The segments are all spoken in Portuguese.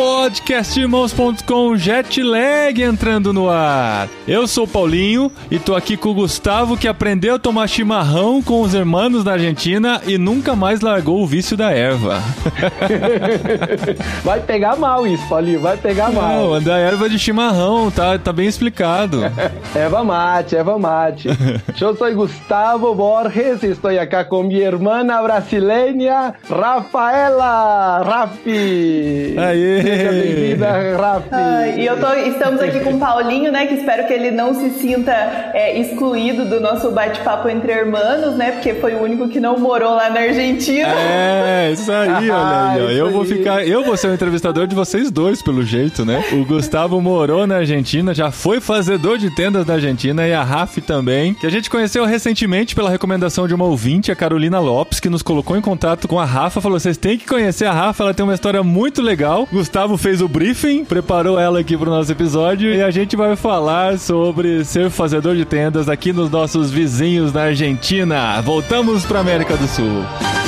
podcastirmãos.com Jetlag entrando no ar. Eu sou o Paulinho e tô aqui com o Gustavo que aprendeu a tomar chimarrão com os irmãos da Argentina e nunca mais largou o vício da erva. vai pegar mal isso, Paulinho, vai pegar mal. Não, da erva de chimarrão, tá, tá bem explicado. erva mate, erva mate. Eu sou Gustavo Borges e estou aqui com minha irmã brasileira, Rafaela Rafi. Aê! Seja bem-vinda, Rafi. e eu tô, estamos aqui com o Paulinho, né? Que espero que ele não se sinta é, excluído do nosso bate-papo entre irmãos, né? Porque foi o único que não morou lá na Argentina. É, isso aí, olha aí, ó. Eu vou ficar, eu vou ser o entrevistador de vocês dois, pelo jeito, né? O Gustavo morou na Argentina, já foi fazedor de tendas na Argentina e a Rafi também, que a gente conheceu recentemente pela recomendação de uma ouvinte, a Carolina Lopes, que nos colocou em contato com a Rafa, falou: vocês têm que conhecer a Rafa, ela tem uma história muito legal. Gustavo fez o briefing, preparou ela aqui pro nosso episódio e a gente vai falar sobre ser fazedor de tendas aqui nos nossos vizinhos na Argentina. Voltamos pra América do Sul.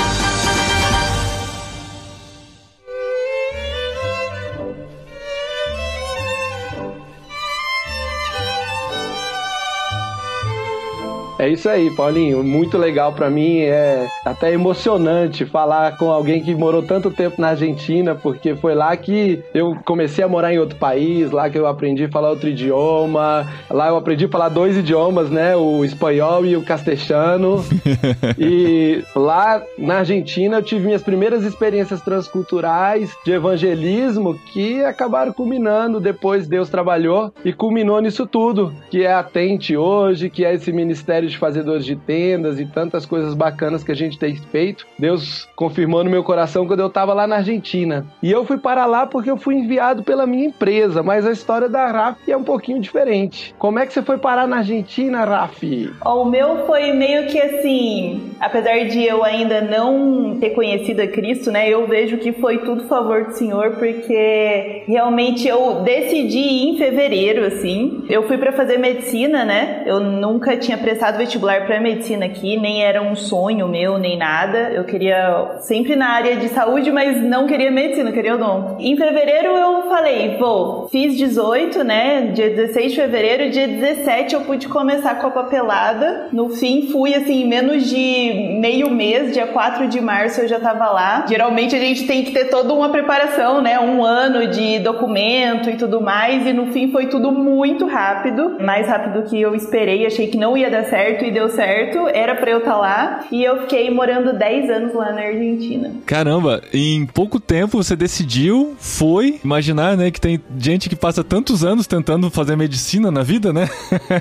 É isso aí, Paulinho. Muito legal para mim. É até emocionante falar com alguém que morou tanto tempo na Argentina, porque foi lá que eu comecei a morar em outro país, lá que eu aprendi a falar outro idioma. Lá eu aprendi a falar dois idiomas, né? O espanhol e o castelhano. e lá na Argentina eu tive minhas primeiras experiências transculturais de evangelismo que acabaram culminando. Depois Deus trabalhou e culminou nisso tudo, que é a Tente hoje, que é esse ministério de fazedores de tendas e tantas coisas bacanas que a gente tem feito. Deus confirmou no meu coração quando eu estava lá na Argentina. E eu fui para lá porque eu fui enviado pela minha empresa, mas a história da Rafi é um pouquinho diferente. Como é que você foi parar na Argentina, Rafi? O meu foi meio que assim, apesar de eu ainda não ter conhecido a Cristo, né, eu vejo que foi tudo favor do Senhor, porque realmente eu decidi em fevereiro, assim. Eu fui para fazer medicina, né? Eu nunca tinha prestado vestibular para medicina aqui, nem era um sonho meu, nem nada. Eu queria sempre na área de saúde, mas não queria medicina, queria odonto. Em fevereiro eu falei, vou, fiz 18, né? Dia 16 de fevereiro, dia 17 eu pude começar com a papelada. No fim, fui assim, menos de meio mês, dia 4 de março eu já tava lá. Geralmente a gente tem que ter toda uma preparação, né? Um ano de documento e tudo mais, e no fim foi tudo muito rápido, mais rápido que eu esperei, achei que não ia dar certo certo e deu certo, era pra eu estar tá lá. E eu fiquei morando 10 anos lá na Argentina. Caramba, em pouco tempo você decidiu, foi. Imaginar, né, que tem gente que passa tantos anos tentando fazer medicina na vida, né?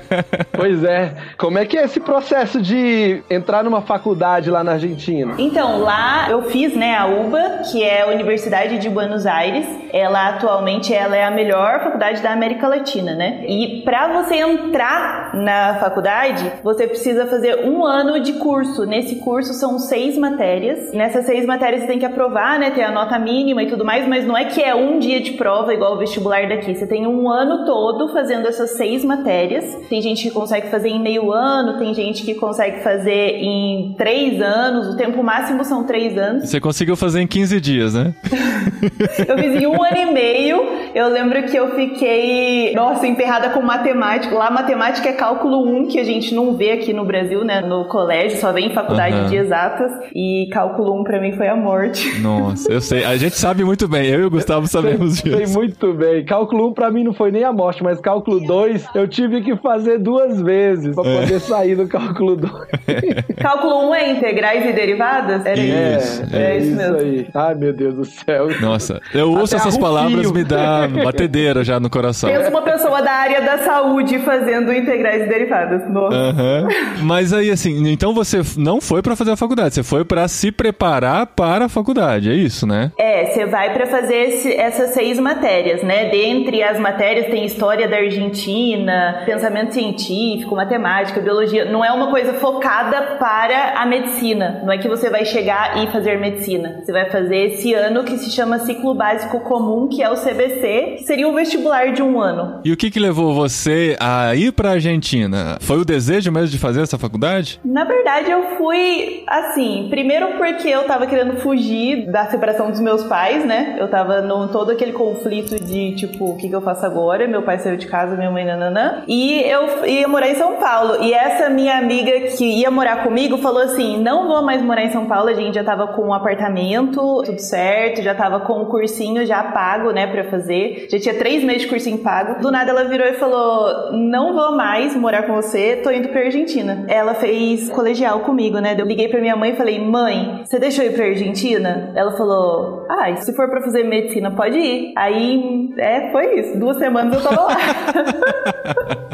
pois é. Como é que é esse processo de entrar numa faculdade lá na Argentina? Então, lá eu fiz, né, a UBA, que é a Universidade de Buenos Aires. Ela atualmente ela é a melhor faculdade da América Latina, né? E para você entrar na faculdade, você você precisa fazer um ano de curso. Nesse curso são seis matérias. Nessas seis matérias você tem que aprovar, né? Ter a nota mínima e tudo mais, mas não é que é um dia de prova igual o vestibular daqui. Você tem um ano todo fazendo essas seis matérias. Tem gente que consegue fazer em meio ano, tem gente que consegue fazer em três anos. O tempo máximo são três anos. Você conseguiu fazer em 15 dias, né? eu fiz em um ano e meio. Eu lembro que eu fiquei, nossa, emperrada com matemática. Lá, matemática é cálculo 1, que a gente não vê aqui no Brasil, né? No colégio, só vem em faculdade uhum. de exatas. E cálculo 1 pra mim foi a morte. Nossa, eu sei. A gente sabe muito bem. Eu e o Gustavo sabemos sei, disso. Sei muito bem. Cálculo 1 pra mim não foi nem a morte, mas cálculo 2 eu tive que fazer duas vezes pra é. poder sair do cálculo 2. cálculo 1 é integrais e derivadas? Era isso. É, é, é isso, mesmo. aí. Ai, meu Deus do céu. Nossa, eu ouço Até essas palavras me dá batedeira já no coração. Pensa uma pessoa da área da saúde fazendo integrais e derivadas. Nossa. Uhum. Mas aí, assim, então você não foi para fazer a faculdade, você foi para se preparar para a faculdade, é isso, né? É, você vai para fazer esse, essas seis matérias, né? Dentre as matérias tem história da Argentina, pensamento científico, matemática, biologia. Não é uma coisa focada para a medicina. Não é que você vai chegar e fazer medicina. Você vai fazer esse ano que se chama ciclo básico comum, que é o CBC, que seria o vestibular de um ano. E o que que levou você a ir pra Argentina? Foi o desejo mesmo de fazer essa faculdade? Na verdade, eu fui assim, primeiro porque eu tava querendo fugir da separação dos meus pais, né? Eu tava no todo aquele conflito de tipo, o que, que eu faço agora? Meu pai saiu de casa, minha mãe nananã. E eu ia morar em São Paulo. E essa minha amiga que ia morar comigo falou assim: não vou mais morar em São Paulo, a gente já tava com um apartamento, tudo certo, já tava com o um cursinho já pago, né, pra fazer. Já tinha três meses de cursinho pago. Do nada ela virou e falou: não vou mais morar com você, tô indo pra Argentina. Ela fez colegial comigo, né? Eu liguei pra minha mãe e falei: mãe, você deixou eu ir pra Argentina? Ela falou: ah, se for pra fazer medicina, pode ir. Aí, é, foi isso. Duas semanas eu tava lá.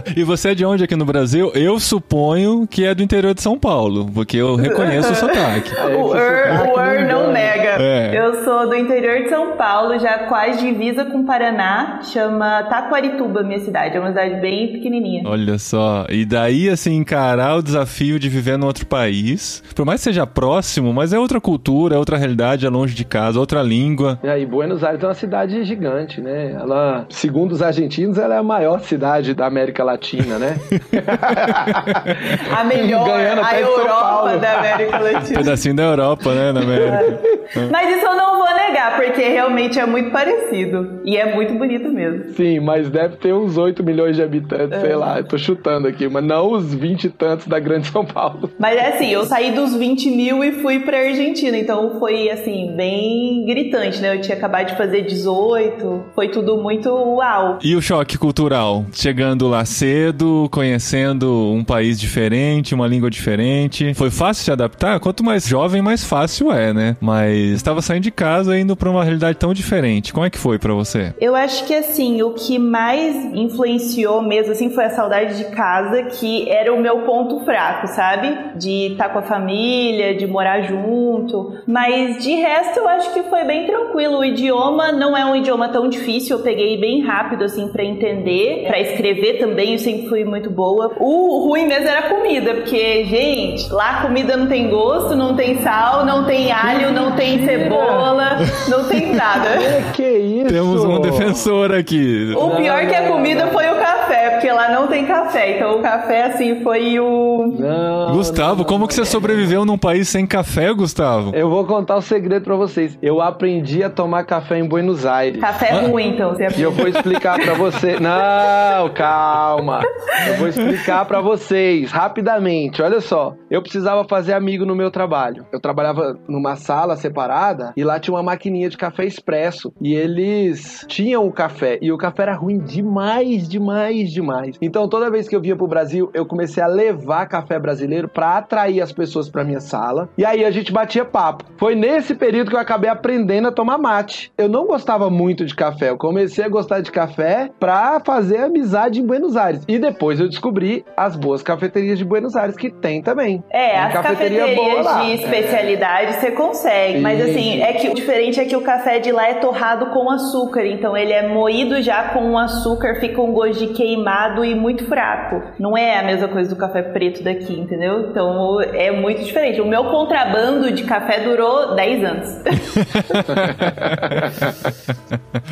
e você é de onde aqui no Brasil? Eu suponho que é do interior de São Paulo, porque eu reconheço o sotaque. o Ur, o Ur não nega. É. Eu sou do interior de São Paulo, já quase divisa com Paraná, chama Taquarituba, minha cidade. É uma cidade bem pequenininha. Olha só. E daí, assim, encarar o desafio de viver num outro país, por mais que seja próximo, mas é outra cultura, é outra realidade, é longe de casa, outra língua. É, e Buenos Aires é uma cidade gigante, né? Ela, segundo os argentinos, ela é a maior cidade da América Latina, né? a melhor, Ganhando a Europa da América Latina. Um pedacinho da Europa, né, na América. É. Mas isso eu não vou negar, porque realmente é muito parecido. E é muito bonito mesmo. Sim, mas deve ter uns 8 milhões de habitantes, é. sei lá. Eu tô chutando aqui, mas não os 20 e tantos da Grande São Paulo. Mas é assim, eu saí dos 20 mil e fui pra Argentina, então foi assim, bem gritante, né? Eu tinha acabado de fazer 18, foi tudo muito uau. E o choque cultural? Chegando lá cedo, conhecendo um país diferente, uma língua diferente. Foi fácil se adaptar? Quanto mais jovem, mais fácil é, né? Mas estava saindo de casa indo para uma realidade tão diferente. Como é que foi para você? Eu acho que assim, o que mais influenciou mesmo assim foi a saudade de casa, que era o meu ponto fraco, sabe? De estar tá com a família, de morar junto. Mas de resto eu acho que foi bem tranquilo. O idioma não é um idioma tão difícil, eu peguei bem rápido assim para entender, para escrever também, eu sempre fui muito boa. O ruim mesmo era a comida, porque gente, lá a comida não tem gosto, não tem sal, não tem alho, não tem cebola, não tem nada. Que, que isso? Temos um defensor aqui. O pior que a comida foi o café, porque lá não tem café. Então o café, assim, foi o. Não, Gustavo, não, como não, que você sobreviveu num país sem café, Gustavo? Eu vou contar o um segredo pra vocês. Eu aprendi a tomar café em Buenos Aires. Café ah. ruim, então. Você e eu vou explicar pra você. Não, calma. Eu vou explicar pra vocês rapidamente. Olha só. Eu precisava fazer amigo no meu trabalho. Eu trabalhava numa sala separada e lá tinha uma maquininha de café expresso. E eles tinham o café. E o café era ruim demais, demais, demais. Então toda vez que eu vinha pro Brasil, eu comecei a levar café brasileiro para atrair as pessoas para minha sala. E aí a gente batia papo. Foi nesse período que eu acabei aprendendo a tomar mate. Eu não gostava muito de café. Eu comecei a gostar de café pra fazer amizade em Buenos Aires. E depois eu descobri as boas cafeterias de Buenos Aires que tem também. É, tem as cafeteria cafeterias de especialidade é. você consegue. Mas assim, é que o diferente é que o café de lá é torrado com açúcar, então ele é moído já com açúcar, fica um gosto de queimado e muito fraco. Não é a mesma coisa do café preto daqui, entendeu? Então é muito diferente. O meu contrabando de café durou 10 anos.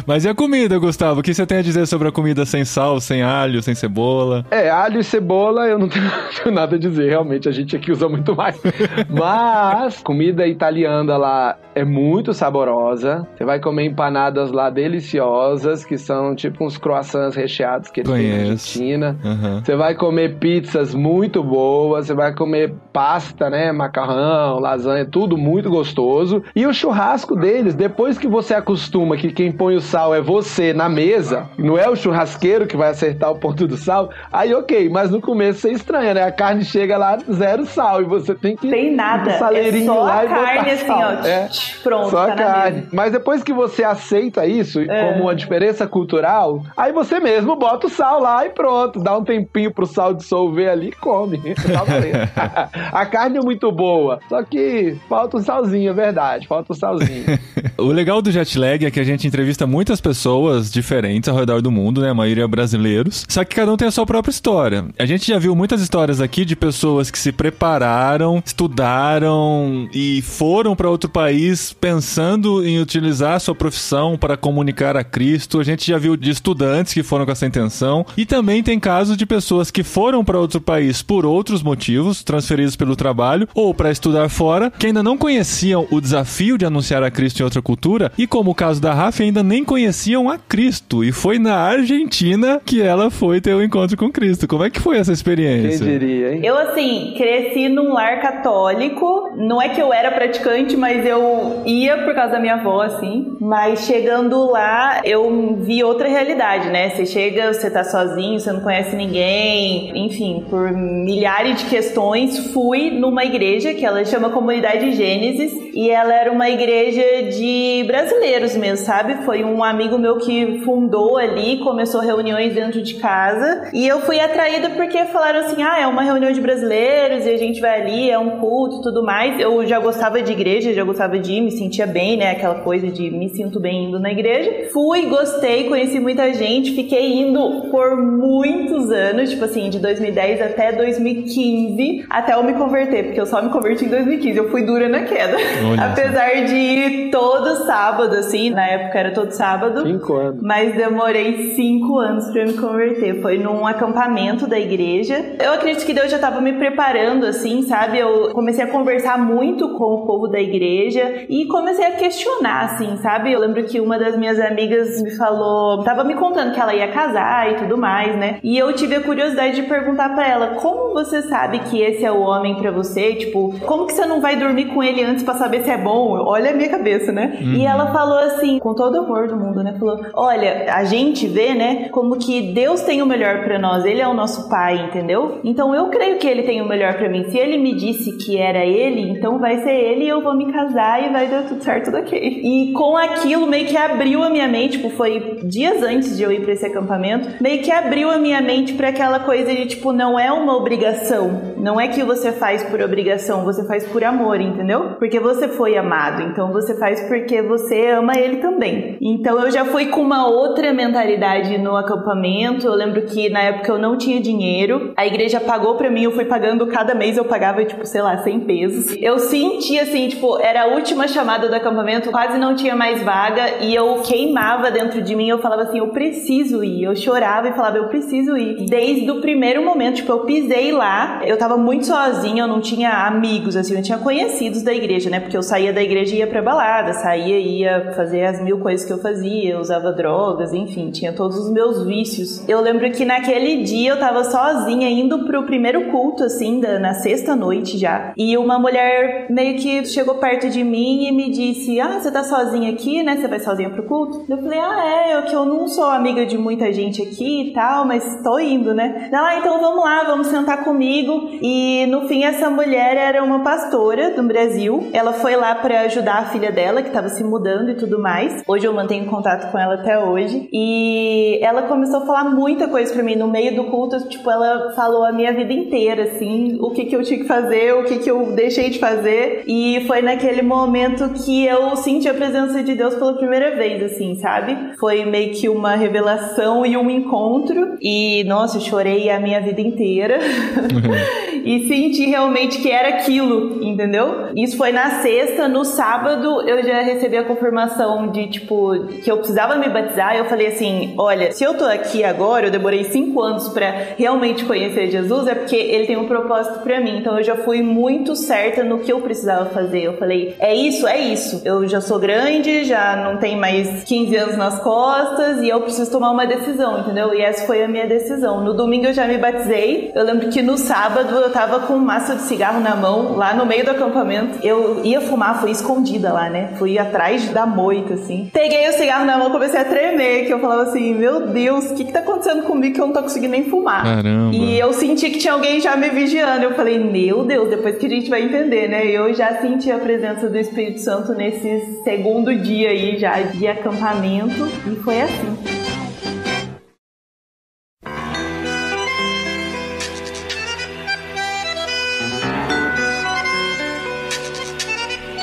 Mas e a comida, Gustavo? O que você tem a dizer sobre a comida sem sal, sem alho, sem cebola? É, alho e cebola eu não tenho nada a dizer, realmente a gente aqui usa muito mais. Mas comida italiana lá é muito saborosa. Você vai comer empanadas lá deliciosas, que são tipo uns croissants recheados que eles Argentina. Uhum. Você vai comer pizzas muito boas, você vai comer pasta, né, macarrão, lasanha, tudo muito gostoso. E o churrasco deles, depois que você acostuma que quem põe o sal é você na mesa, não é o churrasqueiro que vai acertar o ponto do sal, aí ok, mas no começo você estranha, né? A carne chega lá zero sal e você tem que tem nada, é só a carne assim, ó, é, pronto, só tá carne. Mas depois que você aceita isso é. como uma diferença cultural, aí você mesmo bota o sal lá e pronto dá um tempinho pro sal dissolver ali e come. Tá a carne é muito boa, só que falta um salzinho, é verdade, falta um salzinho. o legal do jet lag é que a gente entrevista muitas pessoas diferentes ao redor do mundo, né? A maioria brasileiros. Só que cada um tem a sua própria história. A gente já viu muitas histórias aqui de pessoas que se prepararam, estudaram e foram para outro país pensando em utilizar a sua profissão para comunicar a Cristo. A gente já viu de estudantes que foram com essa intenção e também tem casos de pessoas que foram para outro país por outros motivos, transferidos pelo trabalho ou para estudar fora, que ainda não conheciam o desafio de anunciar a Cristo em outra cultura e como o caso da Rafa ainda nem conheciam a Cristo e foi na Argentina que ela foi ter o um encontro com Cristo. Como é que foi essa experiência? Quem diria, hein? Eu assim, cresci num lar católico, não é que eu era praticante, mas eu ia por causa da minha avó assim, mas chegando lá eu vi outra realidade, né? Você chega, você tá sozinho, você não conhece ninguém, enfim, por milhares de questões, fui numa igreja que ela chama Comunidade Gênesis e ela era uma igreja de brasileiros mesmo, sabe? Foi um amigo meu que fundou ali, começou reuniões dentro de casa e eu fui atraída porque falaram assim: ah, é uma reunião de brasileiros e a gente vai ali, é um culto tudo mais. Eu já gostava de igreja, já gostava de ir, me sentia bem, né? Aquela coisa de me sinto bem indo na igreja. Fui, gostei, conheci muita gente, fiquei indo por muitos anos, tipo assim, de 2010 até 2015, até eu me converter, porque eu só me converti em 2015. Eu fui dura na queda. Olha Apesar de ir todo sábado, assim, na época era todo sábado. Cinco anos. Mas demorei cinco anos para me converter. Foi num acampamento da igreja. Eu acredito que Deus já estava me preparando, assim, sabe? Eu comecei a conversar muito com o povo da igreja e comecei a questionar, assim, sabe? Eu lembro que uma das minhas amigas me falou, tava me contando que ela ia casar e tudo mais, né? E eu tive a curiosidade de perguntar para ela, como você sabe que esse é o homem para você? Tipo, como que você não vai dormir com ele antes para saber se é bom? Olha a minha cabeça, né? Uhum. E ela falou assim, com todo o amor do mundo, né? Falou: "Olha, a gente vê, né, como que Deus tem o melhor para nós. Ele é o nosso pai, entendeu? Então eu creio que ele tem o melhor para mim. Se ele me disse que era ele, então vai ser ele e eu vou me casar e vai dar tudo certo, tudo ok. E com aquilo meio que abriu a minha mente, tipo, foi dias antes de eu ir para esse acampamento, meio que abriu a minha mente para aquela coisa de tipo, não é uma obrigação. Não é que você faz por obrigação, você faz por amor, entendeu? Porque você foi amado, então você faz porque você ama ele também. Então eu já fui com uma outra mentalidade no acampamento. Eu lembro que na época eu não tinha dinheiro, a igreja pagou para mim, eu fui pagando cada mês, eu pagava tipo, sei lá, 100 pesos. Eu senti assim, tipo, era a última chamada do acampamento, quase não tinha mais vaga e eu queimava dentro de mim, eu falava assim, eu preciso ir. Eu chorava e falava, eu preciso ir. Desde o primeiro momento, tipo, eu pisei lá, eu tava muito sozinha, eu não tinha amigos, assim, eu tinha conhecidos da igreja, né? Porque eu saía da igreja e ia pra balada, saía e ia fazer as mil coisas que eu fazia, eu usava drogas, enfim, tinha todos os meus vícios. Eu lembro que naquele dia eu tava sozinha indo pro primeiro culto, assim, da, na sexta noite já. E uma mulher meio que chegou perto de mim e me disse: Ah, você tá sozinha aqui, né? Você vai sozinha pro culto? Eu falei: Ah, é, eu que eu não sou amiga de muita gente aqui e tal, mas tô indo, né? Ela, ah, então vamos lá, vamos sentar comigo. E no fim, essa mulher era uma pastora do Brasil. Ela foi lá para ajudar a filha dela, que tava se mudando e tudo mais. Hoje eu mantenho contato com ela até hoje. E ela começou a falar muita coisa para mim no meio do culto. Tipo, ela falou a minha vida inteira, assim, o que, que eu tinha que fazer, o que, que eu deixei de fazer. E foi naquele momento que eu senti a presença de Deus pela primeira vez, assim, sabe? Foi meio que uma revelação e um encontro. E, nossa, eu chorei a minha vida inteira. e senti realmente que era aquilo, entendeu? Isso foi na sexta, no sábado eu já recebi a confirmação de, tipo, que eu precisava me batizar. Eu falei assim: olha, se eu tô aqui agora, eu demorei cinco anos para realmente conhecer Jesus, é porque ele tem um propósito para mim. Então eu já fui muito certa no que eu precisava fazer. Eu falei: é isso, é isso. Eu já sou grande, já não tenho mais 15 anos nas costas e eu preciso tomar uma decisão, entendeu? E essa foi a minha decisão. No domingo eu já me batizei. Eu lembro que no sábado eu tava com um maço de cigarro na mão, lá no meio do acampamento. Eu ia fumar, fui escondida lá, né? Fui atrás da moita, assim. Peguei o cigarro na mão, comecei a tremer, que eu falava assim, meu Deus, o que que tá acontecendo comigo que eu não tô conseguindo nem fumar? Caramba. E eu senti que tinha alguém já me vigiando. Eu falei, meu Deus, depois que a gente vai entender, né? Eu já senti a presença do Espírito Santo nesse segundo dia aí já de acampamento e foi assim.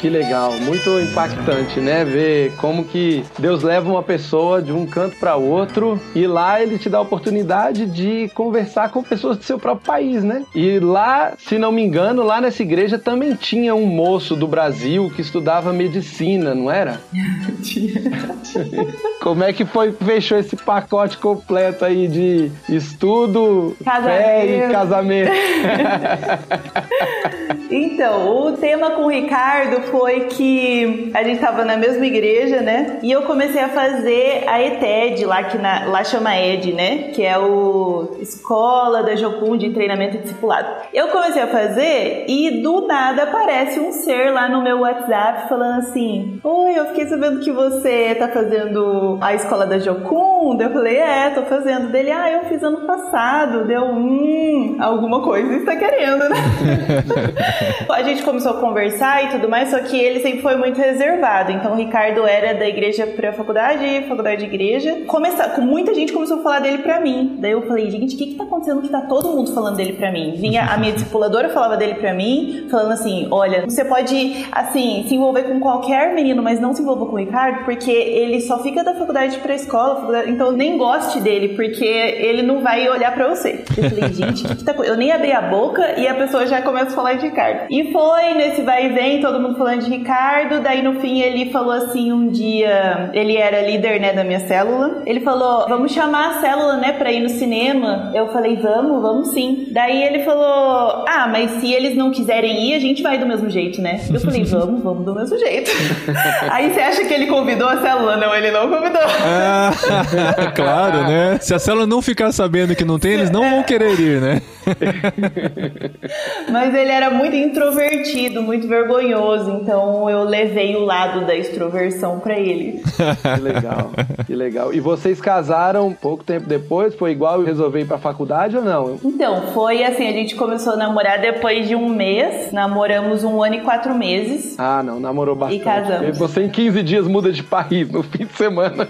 Que legal, muito impactante, né? Ver como que Deus leva uma pessoa de um canto para outro e lá ele te dá a oportunidade de conversar com pessoas do seu próprio país, né? E lá, se não me engano, lá nessa igreja também tinha um moço do Brasil que estudava medicina, não era? Como é que foi fechou esse pacote completo aí de estudo, casamento. fé e casamento? então, o tema com o Ricardo foi que a gente estava na mesma igreja, né? E eu comecei a fazer a ETED, lá que na, lá chama ED, né? Que é o Escola da Jocum de Treinamento Discipulado. Eu comecei a fazer e do nada aparece um ser lá no meu WhatsApp falando assim: Oi, eu fiquei sabendo que você tá fazendo a escola da Jocum. Eu falei: É, tô fazendo. Dele, ah, eu fiz ano passado. Deu, hum, alguma coisa está querendo, né? a gente começou a conversar e tudo mais, só que ele sempre foi muito reservado. Então o Ricardo era da igreja pra faculdade, faculdade de igreja. Começar, muita gente começou a falar dele pra mim. Daí eu falei, gente, o que que tá acontecendo que tá todo mundo falando dele pra mim? Vinha a minha discipuladora falava dele pra mim, falando assim: olha, você pode, assim, se envolver com qualquer menino, mas não se envolva com o Ricardo, porque ele só fica da faculdade pra escola, faculdade, então nem goste dele, porque ele não vai olhar pra você. Eu falei, gente, o que, que tá Eu nem abri a boca e a pessoa já começa a falar de Ricardo. E foi nesse vai e vem, todo mundo falando de Ricardo, daí no fim ele falou assim um dia, ele era líder, né, da minha célula, ele falou, vamos chamar a célula, né, pra ir no cinema. Eu falei, vamos, vamos sim. Daí ele falou, ah, mas se eles não quiserem ir, a gente vai do mesmo jeito, né? Eu falei, vamos, vamos do mesmo jeito. Aí você acha que ele convidou a célula? Não, ele não convidou. Ah, claro, né? Se a célula não ficar sabendo que não tem, eles não vão querer ir, né? Mas ele era muito introvertido, muito vergonhoso, então eu levei o lado da extroversão para ele. Que legal, que legal. E vocês casaram pouco tempo depois? Foi igual resolver ir pra faculdade ou não? Então, foi assim, a gente começou a namorar depois de um mês, namoramos um ano e quatro meses. Ah, não, namorou bastante. E casamos. Você em 15 dias muda de país no fim de semana.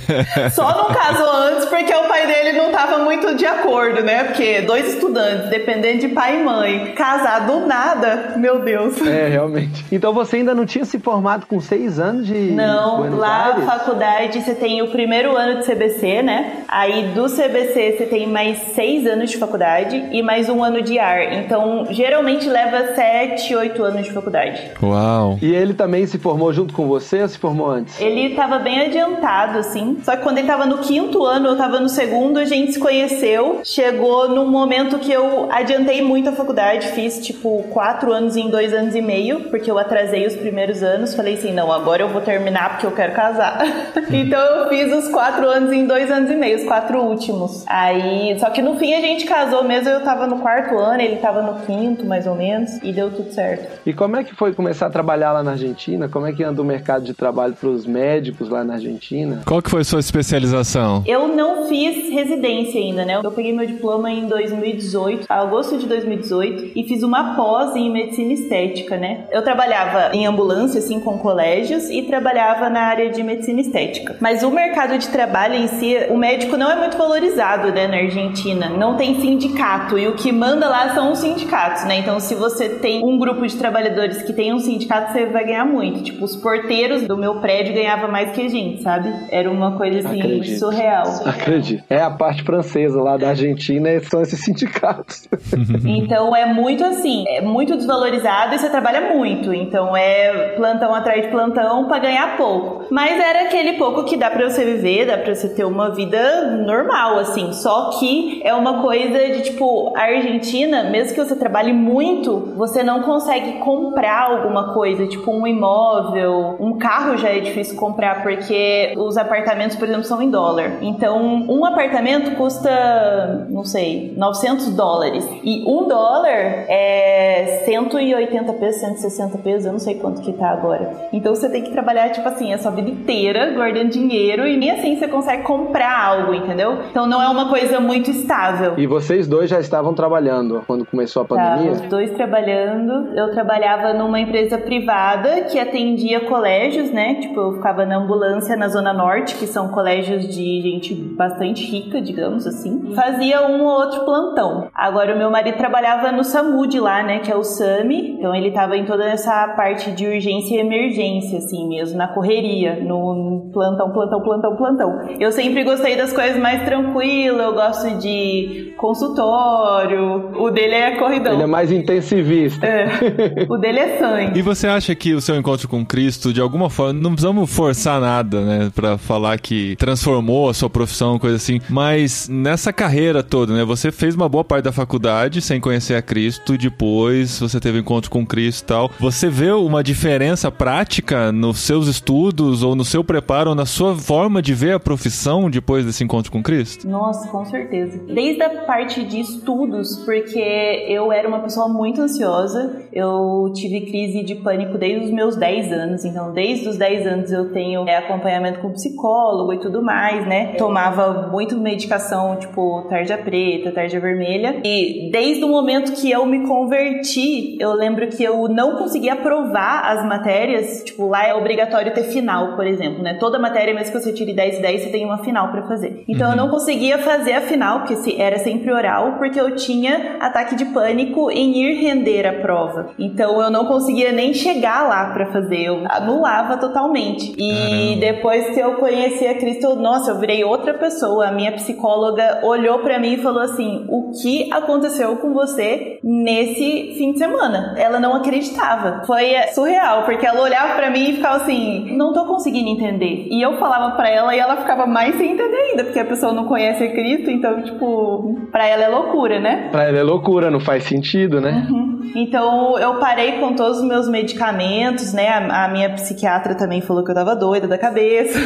Só não casou antes porque o pai dele não tava muito de acordo, né? Porque dois estudantes estudantes, dependendo de pai e mãe, casar do nada, meu Deus. É, realmente. Então você ainda não tinha se formado com seis anos de. Não, Buenos lá Aires? na faculdade você tem o primeiro ano de CBC, né? Aí do CBC você tem mais seis anos de faculdade e mais um ano de ar. Então geralmente leva sete, oito anos de faculdade. Uau! E ele também se formou junto com você ou se formou antes? Ele estava bem adiantado, assim. Só que quando ele estava no quinto ano, eu estava no segundo, a gente se conheceu. Chegou num momento que eu adiantei muito a faculdade, fiz tipo quatro anos em dois anos e meio, porque eu atrasei os primeiros anos. Falei assim: não, agora eu vou terminar porque eu quero casar. então eu fiz os quatro anos em dois anos e meio, os quatro últimos. Aí, só que no fim a gente casou mesmo, eu tava no quarto ano, ele tava no quinto, mais ou menos, e deu tudo certo. E como é que foi começar a trabalhar lá na Argentina? Como é que anda o mercado de trabalho para os médicos lá na Argentina? Qual que foi a sua especialização? Eu não fiz residência ainda, né? Eu peguei meu diploma em 2018 2018, agosto de 2018, e fiz uma pós em medicina estética, né? Eu trabalhava em ambulância, assim, com colégios e trabalhava na área de medicina estética. Mas o mercado de trabalho em si, o médico não é muito valorizado, né, na Argentina. Não tem sindicato e o que manda lá são os sindicatos, né? Então, se você tem um grupo de trabalhadores que tem um sindicato, você vai ganhar muito. Tipo, os porteiros do meu prédio ganhavam mais que a gente, sabe? Era uma coisa assim Acredito. surreal. Acredito. É a parte francesa lá da Argentina, são esses sindicatos. então é muito assim, é muito desvalorizado e você trabalha muito. Então é plantão atrás de plantão para ganhar pouco. Mas era aquele pouco que dá para você viver, dá para você ter uma vida normal, assim. Só que é uma coisa de tipo, a Argentina, mesmo que você trabalhe muito, você não consegue comprar alguma coisa, tipo um imóvel, um carro já é difícil comprar porque os apartamentos, por exemplo, são em dólar. Então, um apartamento custa, não sei, 900 dólares dólares. E um dólar é 180 pesos, 160 pesos, eu não sei quanto que tá agora. Então você tem que trabalhar, tipo assim, a sua vida inteira guardando dinheiro e nem assim você consegue comprar algo, entendeu? Então não é uma coisa muito estável. E vocês dois já estavam trabalhando quando começou a pandemia? Tá, os dois trabalhando. Eu trabalhava numa empresa privada que atendia colégios, né? Tipo, eu ficava na ambulância na Zona Norte, que são colégios de gente bastante rica, digamos assim, fazia um ou outro plantão. Agora o meu marido trabalhava no SAMU de lá, né, que é o SAMI, então ele tava em toda essa parte de urgência e emergência, assim mesmo, na correria, no plantão, plantão, plantão, plantão. Eu sempre gostei das coisas mais tranquilas, eu gosto de consultório, o dele é corridão. Ele é mais intensivista. É. O dele é sangue. E você acha que o seu encontro com Cristo, de alguma forma, não precisamos forçar nada, né, pra falar que transformou a sua profissão, coisa assim, mas nessa carreira toda, né, você fez uma boa parte da faculdade sem conhecer a Cristo, depois você teve encontro com Cristo e tal. Você vê uma diferença prática nos seus estudos, ou no seu preparo, na sua forma de ver a profissão depois desse encontro com Cristo? Nossa, com certeza. Desde a parte de estudos, porque eu era uma pessoa muito ansiosa, eu tive crise de pânico desde os meus 10 anos, então desde os 10 anos eu tenho é, acompanhamento com psicólogo e tudo mais, né? Tomava muito medicação, tipo tarja preta, tarja vermelha, e desde o momento que eu me converti, eu lembro que eu não conseguia aprovar as matérias, tipo, lá é obrigatório ter final, por exemplo, né? Toda matéria, mesmo que você tire 10 e 10, você tem uma final para fazer. Então uhum. eu não conseguia fazer a final, porque era sempre oral, porque eu tinha ataque de pânico em ir render a prova. Então eu não conseguia nem chegar lá para fazer, eu anulava totalmente. E depois que eu conheci a Cristo, eu, nossa, eu virei outra pessoa. A minha psicóloga olhou para mim e falou assim: "O que aconteceu com você nesse fim de semana?" Ela não acreditava. Foi surreal, porque ela olhava para mim e ficava assim: "Não tô conseguindo entender". E eu falava para ela e ela ficava mais sem entender ainda, porque a pessoa não conhece Cristo, então tipo, para ela é loucura, né? Para ela é loucura, não faz sentido, né? Uhum. Então eu parei com todos os meus medicamentos, né? A, a minha psiquiatra também falou que eu tava doida da cabeça.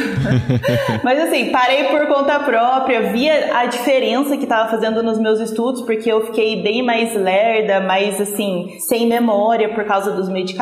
Mas assim, parei por conta própria, via a diferença que tava fazendo nos meus estudos, porque eu fiquei bem mais lerda, mais assim, sem memória por causa dos medicamentos,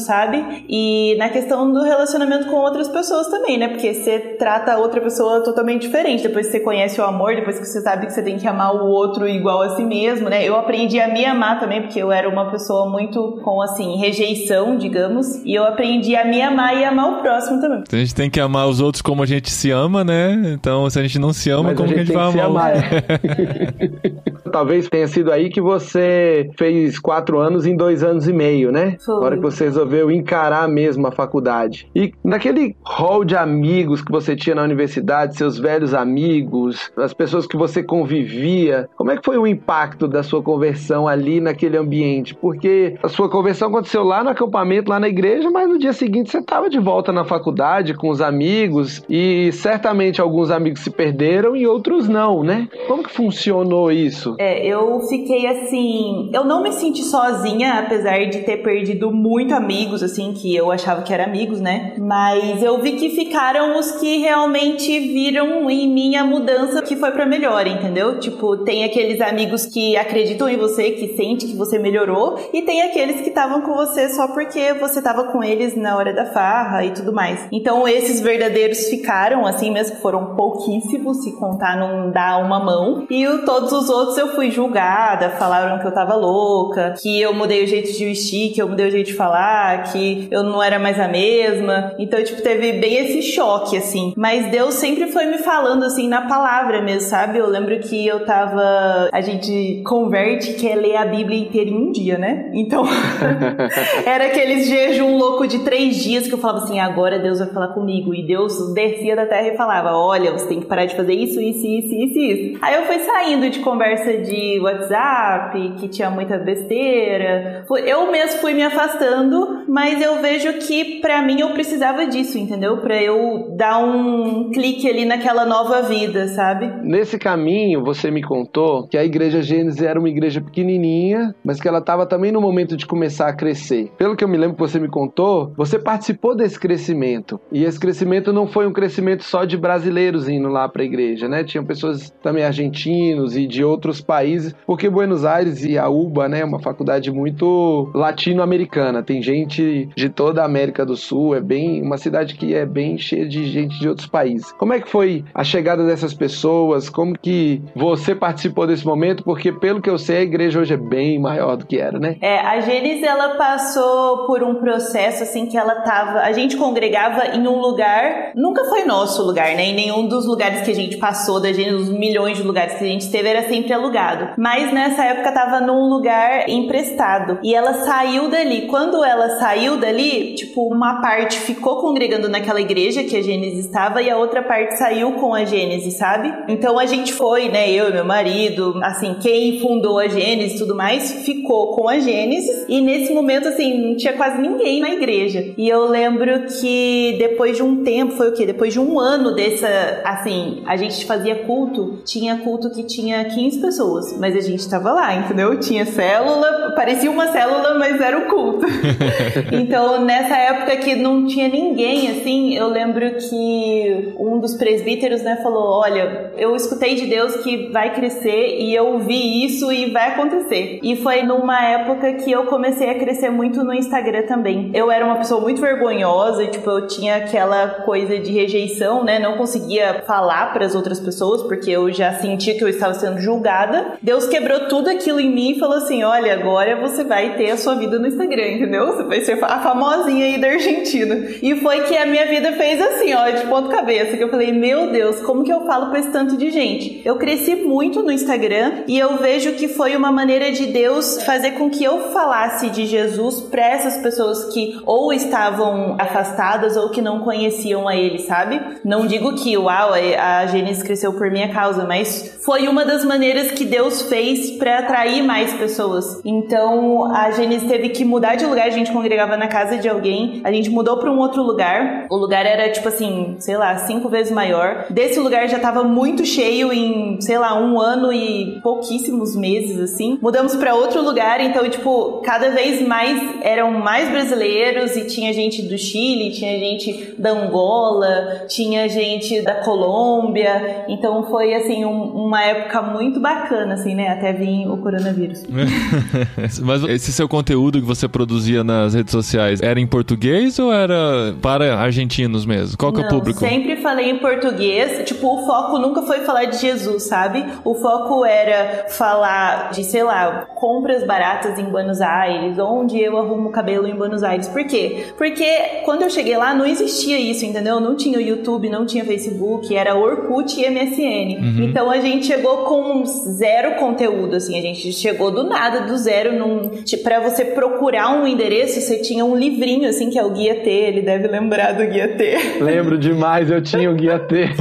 sabe? E na questão do relacionamento com outras pessoas também, né? Porque você trata a outra pessoa totalmente diferente. Depois que você conhece o amor, depois que você sabe que você tem que amar o outro igual a si mesmo, né? Eu aprendi a me amar também, porque eu era uma pessoa muito com, assim, rejeição, digamos. E eu aprendi a me amar e amar o próximo também. Então a gente tem que amar os outros como a gente se ama, né? Então, se a gente não se ama, Mas como a que a gente vai que se amar? amar, é. Talvez tenha sido aí que você fez quatro anos em dois anos e meio, né? Foi. Na hora que você resolveu encarar mesmo a faculdade. E naquele hall de amigos que você tinha na universidade, seus velhos amigos, as pessoas que você convivia, como é que foi o impacto da sua conversão ali naquele ambiente? Porque a sua conversão aconteceu lá no acampamento, lá na igreja, mas no dia seguinte você estava de volta na faculdade com os amigos e certamente alguns amigos se perderam e outros não, né? Como que funcionou isso? É, eu fiquei assim. Eu não me senti sozinha, apesar de ter perdido muito amigos, assim, que eu achava que eram amigos, né? Mas eu vi que ficaram os que realmente viram em mim a mudança que foi pra melhor, entendeu? Tipo, tem aqueles amigos que acreditam em você, que sente que você melhorou, e tem aqueles que estavam com você só porque você tava com eles na hora da farra e tudo mais. Então, esses verdadeiros ficaram, assim mesmo, que foram pouquíssimos, se contar não dá uma mão. E o- todos os outros eu fui julgada, falaram que eu tava louca, que eu mudei o jeito de vestir, que eu mudei o jeito de falar, que eu não era mais a mesma. Então, tipo, teve bem esse choque, assim. Mas Deus sempre foi me falando, assim, na palavra mesmo, sabe? Eu lembro que eu tava. A gente converte, que é ler a Bíblia inteira em um dia, né? Então. Era aqueles jejum louco de três dias que eu falava assim, agora Deus vai falar comigo. E Deus descia da terra e falava, olha, você tem que parar de fazer isso, isso, isso, isso, isso. Aí eu fui saindo de conversa de WhatsApp, que tinha muita besteira. Eu mesmo fui me afastando, mas eu vejo que pra mim eu precisava disso, entendeu? Pra eu dar um clique ali naquela nova vida, sabe? Nesse caminho, você me contou que a igreja Gênesis era uma igreja pequenininha, mas que ela estava também no momento de começar a crescer. Pelo que eu me lembro que você me contou, você participou desse crescimento. E esse crescimento não foi um crescimento só de brasileiros indo lá para a igreja, né? Tinham pessoas também argentinos e de outros países, porque Buenos Aires e a UBA, né, é uma faculdade muito latino-americana. Tem gente de toda a América do Sul, é bem uma cidade que é bem cheia de gente de outros países. Como é que foi a chegada dessas pessoas? Como que você participou desse momento? Porque pelo que eu sei, a igreja hoje é bem maior do que era, né? É, a Gênesis ela passou por um processo assim que ela tava, a gente congregava em um lugar, nunca foi nosso lugar, né? Em nenhum dos lugares que a gente passou da Gênesis, os milhões de lugares que a gente teve era sempre alugado. Mas nessa época tava num lugar emprestado e ela saiu dali. Quando ela saiu dali, tipo, uma parte ficou congregando naquela igreja que a Gênesis estava e a outra parte saiu com a Gênesis, sabe? Então a gente foi, né, eu e meu marido, assim, quem fundou a Gênesis e tudo mais, ficou com a Gênesis e nesse momento, assim, não tinha quase ninguém na igreja. E eu lembro que depois de um tempo, foi o quê? Depois de um ano dessa, assim, a gente fazia culto, tinha culto que tinha 15 pessoas, mas a gente tava lá, entendeu? Tinha célula, parecia uma célula, mas era o culto. então, nessa época que não tinha ninguém, assim, eu lembro que um dos presbíteros, né, falou: Olha, eu escutei de Deus que vai crescer e eu vi isso e vai acontecer. E foi numa época que eu comecei a crescer muito no Instagram também. Eu era uma pessoa muito vergonhosa, tipo, eu tinha aquela coisa de rejeição, né? Não conseguia falar para as outras pessoas porque eu já sentia que eu estava sendo julgada. Deus quebrou tudo aquilo em mim e falou assim: Olha, agora você vai ter a sua vida no Instagram, entendeu? Você vai ser a famosinha aí da Argentina. E foi que a minha vida fez assim, ó, de ponto cabeça, que eu falei: Meu Deus, como que eu falo para esse tanto de gente? Eu cresci muito no Instagram e eu vejo que foi uma maneira de Deus fazer com que eu falasse de Jesus para essas pessoas que ou estavam afastadas ou que não conheciam a ele, sabe? Não digo que, uau, a Gênesis cresceu por minha causa, mas foi uma das maneiras que Deus fez para atrair mais pessoas. Então, a Gênesis teve que mudar de lugar, a gente congregava na casa de alguém, a gente mudou para um outro lugar. O lugar era tipo assim, sei lá, cinco vezes maior. Desse lugar já tava muito cheio em, sei lá, um ano e pouquíssimos meses assim. Mudamos para outro lugar, então tipo, cada vez mais eram mais brasileiros e tinha gente do Chile, tinha gente da Angola, tinha gente da Colômbia. Então foi assim um, uma época muito bacana assim, né, até vir o coronavírus. Mas esse seu conteúdo que você produzia nas redes sociais era em português ou era para argentinos mesmo? Qual que Não, é o público? Sempre falei em português. Tipo, o foco nunca foi falar de Jesus, sabe? O foco era falar de, sei lá, compras baratas em Buenos Aires, onde eu arrumo cabelo em Buenos Aires. Por quê? Porque quando eu cheguei lá não existia isso, entendeu? Não tinha o YouTube, não tinha Facebook, era Orkut e MSN. Uhum. Então a gente chegou com zero conteúdo, assim, a gente chegou do nada, do zero, num, tipo, pra você procurar um endereço, você tinha um livrinho, assim, que é o Guia T, ele deve lembrar do Guia T. Lembro demais, eu tinha o guia T.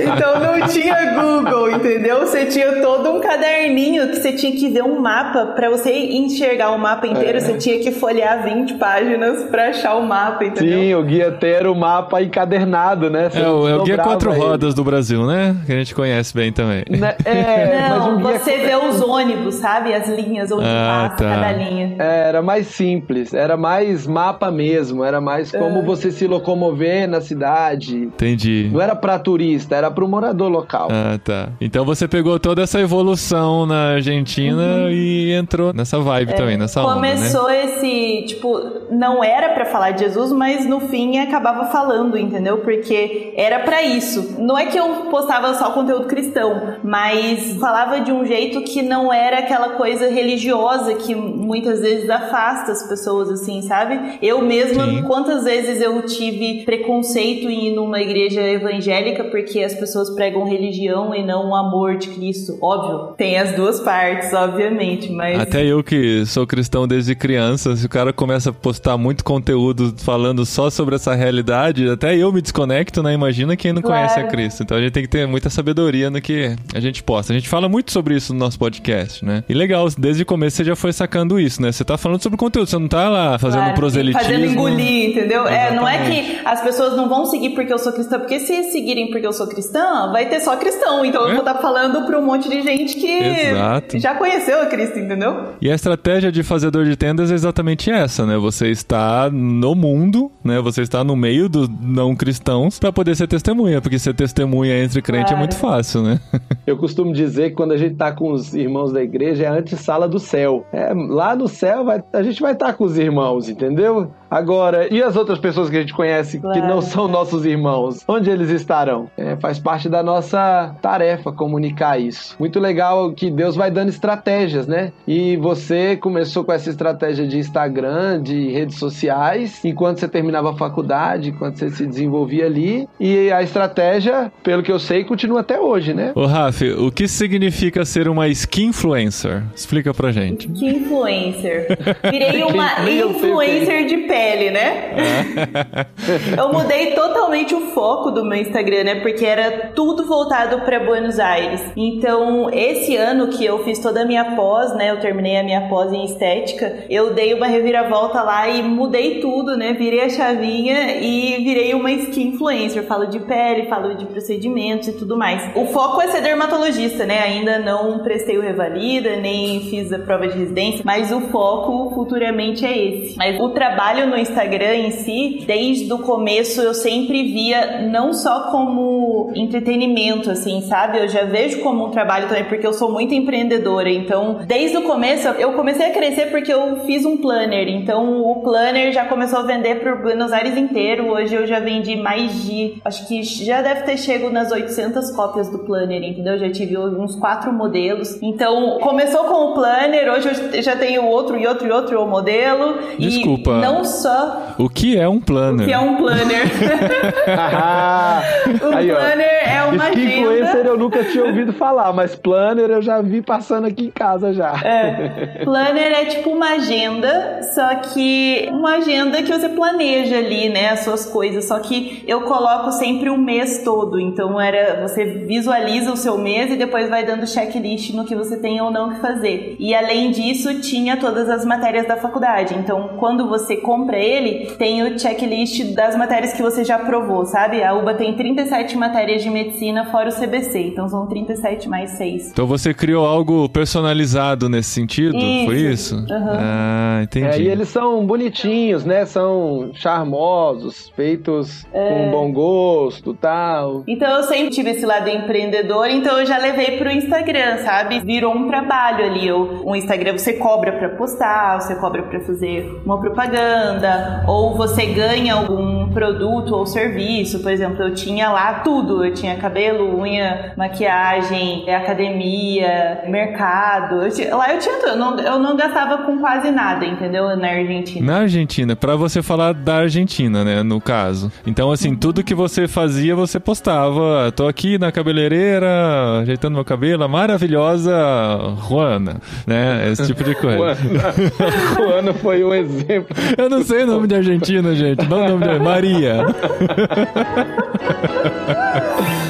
Então não tinha Google, entendeu? Você tinha todo um caderninho que você tinha que ver um mapa. Pra você enxergar o mapa inteiro, É. você tinha que folhear 20 páginas pra achar o mapa, entendeu? Sim, o guia T era o mapa encadernado, né? Você É o, é o guia quatro ele. rodas do Brasil, né? Que a gente conhece bem também. Né? É, mas Não, um você vê os ônibus, sabe? As linhas onde Ah, passa tá. cada linha. Era mais simples, era mais mapa mesmo, era mais É. como você se locomover na cidade. Entendi. Não era pra turista, era pro morador local. Ah, tá. Então você pegou toda essa evolução na Argentina e entrou nessa vibe também, nessa onda, né? Uhum. É, Começou esse, tipo, não era pra falar de Jesus, mas no fim acabava falando, entendeu? Porque era pra isso. Não é que eu postava só conteúdo cristão, mas falava de um jeito que não era aquela coisa religiosa que muitas vezes afasta as pessoas, assim, sabe? Eu mesma, Sim. quantas vezes eu tive preconceito em ir numa igreja evangélica porque as pessoas pregam religião e não o amor de Cristo. Óbvio, tem as duas partes, obviamente, mas. Até eu que sou cristão desde criança, se o cara começa a postar muito conteúdo falando só sobre essa realidade, até eu me desconecto, né? Imagina quem não Claro. conhece a Cristo. Então a gente tem que ter muita sabedoria no que a gente posta. A gente fala muito sobre isso no nosso podcast, né? E legal, desde o começo você já foi sacando isso, né? Você tá falando sobre conteúdo, você não tá lá fazendo Claro, proselitismo. Fazendo engolir, entendeu? É, não é que as pessoas não vão seguir porque eu sou cristã, porque se seguirem porque eu sou cristã, vai ter só cristão. Então eu É. vou estar falando pra um monte de gente que Exato. já conheceu a Cristo, entendeu? E a estratégia de fazedor de tendas é exatamente essa, né? Você está no mundo, né? Você está no meio dos não cristãos para poder ser testemunha, porque ser testemunha entre crente é Claro. muito fácil, né? Eu costumo dizer que quando a gente tá com os irmãos da igreja é a antessala do céu. É, lá no céu vai, a gente vai estar tá com os irmãos, entendeu? Agora, e as outras pessoas que a gente conhece claro. que não são nossos irmãos? Onde eles estarão? É, faz parte da nossa tarefa comunicar isso. Muito legal que Deus vai dando estratégias, né? E você começou com essa estratégia de Instagram, de redes sociais, enquanto você terminava a faculdade, enquanto você se desenvolvia ali. E a estratégia, pelo que eu sei, continua até hoje, né? Ô, Raf, o que significa ser uma skin influencer? Explica pra gente. Skin influencer. Virei uma influencer de pé pele, né? É. eu mudei totalmente o foco do meu Instagram, né? Porque era tudo voltado para Buenos Aires. Então, esse ano que eu fiz toda a minha pós, né? Eu terminei a minha pós em estética, eu dei uma reviravolta lá e mudei tudo, né? Virei a chavinha e virei uma skin influencer. Falo de pele, falo de procedimentos e tudo mais. O foco é ser dermatologista, né? Ainda não prestei o Revalida, nem fiz a prova de residência, mas o foco futuramente é esse. Mas o trabalho no Instagram em si, desde o começo eu sempre via não só como entretenimento, assim, sabe? Eu já vejo como um trabalho também, porque eu sou muito empreendedora. Então, desde o começo, eu comecei a crescer porque eu fiz um planner. Então, o planner já começou a vender para Buenos Aires inteiro. Hoje eu já vendi mais de, acho que já deve ter chegado nas 800 cópias do planner, entendeu? Eu já tive uns quatro modelos. Então, começou com o planner, hoje eu já tenho outro e outro e outro modelo. Desculpa. E não só. O que é um planner? O que é um planner? o Aí, planner ó, é uma agenda. Influencer eu nunca tinha ouvido falar, mas planner eu já vi passando aqui em casa já. É. Planner é tipo uma agenda, só que uma agenda que você planeja ali, né, as suas coisas. Só que eu coloco sempre o mês todo. Então era você visualiza o seu mês e depois vai dando checklist no que você tem ou não que fazer. E além disso, tinha todas as matérias da faculdade. Então, quando você compra para ele, tem o checklist das matérias que você já aprovou, sabe? A UBA tem 37 matérias de medicina fora o CBC, então são 37 mais 6. Então você criou algo personalizado nesse sentido? Isso. Foi isso? Uhum. Ah, entendi. É, e eles são bonitinhos, né? São charmosos, feitos é. com bom gosto tal. Então eu sempre tive esse lado empreendedor, então eu já levei pro Instagram, sabe? Virou um trabalho ali. O Instagram você cobra para postar, você cobra para fazer uma propaganda propaganda ou você ganha algum produto ou serviço. Por exemplo, eu tinha lá tudo. Eu tinha cabelo, unha, maquiagem, academia, mercado. Eu tinha, lá eu tinha tudo. Eu não, eu não gastava com quase nada, entendeu? Na Argentina. Na Argentina, para você falar da Argentina, né? No caso. Então, assim, uhum. tudo que você fazia, você postava. Tô aqui na cabeleireira, ajeitando meu cabelo, maravilhosa Juana, né? Esse tipo de coisa. Juana, Juana foi um exemplo. Eu não sei o nome de Argentina, gente. Não o nome de Maria.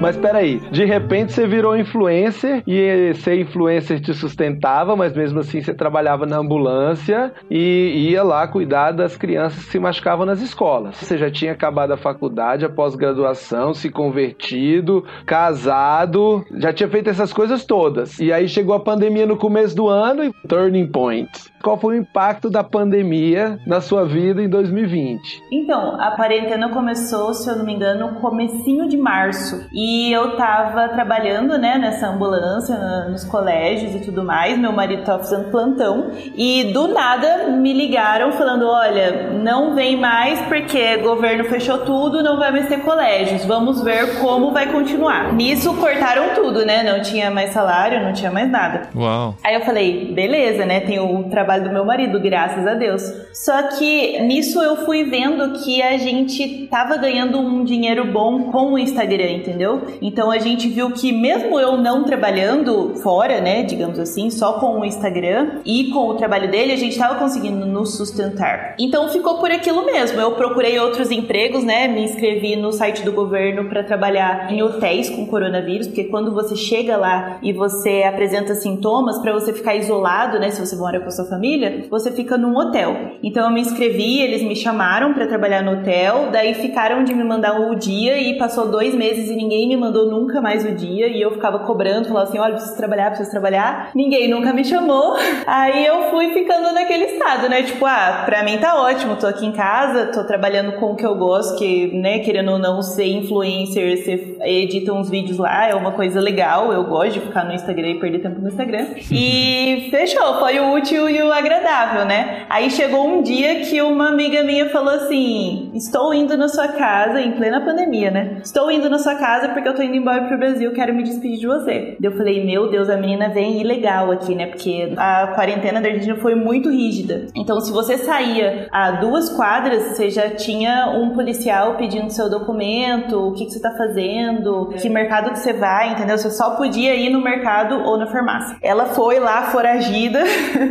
Mas peraí, de repente você virou influencer e ser influencer te sustentava, mas mesmo assim você trabalhava na ambulância e ia lá cuidar das crianças que se machucavam nas escolas. Você já tinha acabado a faculdade, a pós-graduação, se convertido, casado, já tinha feito essas coisas todas. E aí chegou a pandemia no começo do ano e turning point qual foi o impacto da pandemia na sua vida em 2020? Então, a quarentena começou, se eu não me engano, no comecinho de março. E eu tava trabalhando, né, nessa ambulância, nos colégios e tudo mais. Meu marido tava fazendo plantão. E do nada me ligaram falando: olha, não vem mais porque o governo fechou tudo, não vai mais ter colégios. Vamos ver como vai continuar. Nisso cortaram tudo, né? Não tinha mais salário, não tinha mais nada. Uau. Aí eu falei: beleza, né? Tem o trabalho trabalho do meu marido, graças a Deus. Só que nisso eu fui vendo que a gente tava ganhando um dinheiro bom com o Instagram, entendeu? Então a gente viu que mesmo eu não trabalhando fora, né, digamos assim, só com o Instagram e com o trabalho dele, a gente tava conseguindo nos sustentar. Então ficou por aquilo mesmo. Eu procurei outros empregos, né, me inscrevi no site do governo para trabalhar em hotéis com coronavírus, porque quando você chega lá e você apresenta sintomas para você ficar isolado, né, se você mora com a sua família, você fica num hotel. Então eu me inscrevi, eles me chamaram para trabalhar no hotel, daí ficaram de me mandar o dia e passou dois meses e ninguém ninguém me mandou nunca mais o dia e eu ficava cobrando, falava assim: olha, preciso trabalhar, preciso trabalhar. Ninguém nunca me chamou. Aí eu fui ficando naquele estado, né? Tipo, ah, pra mim tá ótimo, tô aqui em casa, tô trabalhando com o que eu gosto, que, né, querendo ou não ser influencer, você edita uns vídeos lá, é uma coisa legal, eu gosto de ficar no Instagram e perder tempo no Instagram. E fechou, foi o útil e o agradável, né? Aí chegou um dia que uma amiga minha falou assim: Estou indo na sua casa, em plena pandemia, né? Estou indo na sua casa porque eu tô indo embora pro Brasil, quero me despedir de você. Eu falei: Meu Deus, a menina vem ilegal aqui, né? Porque a quarentena da Argentina foi muito rígida. Então, se você saía a duas quadras, você já tinha um policial pedindo seu documento, o que, que você tá fazendo, que mercado que você vai, entendeu? Você só podia ir no mercado ou na farmácia. Ela foi lá, foragida,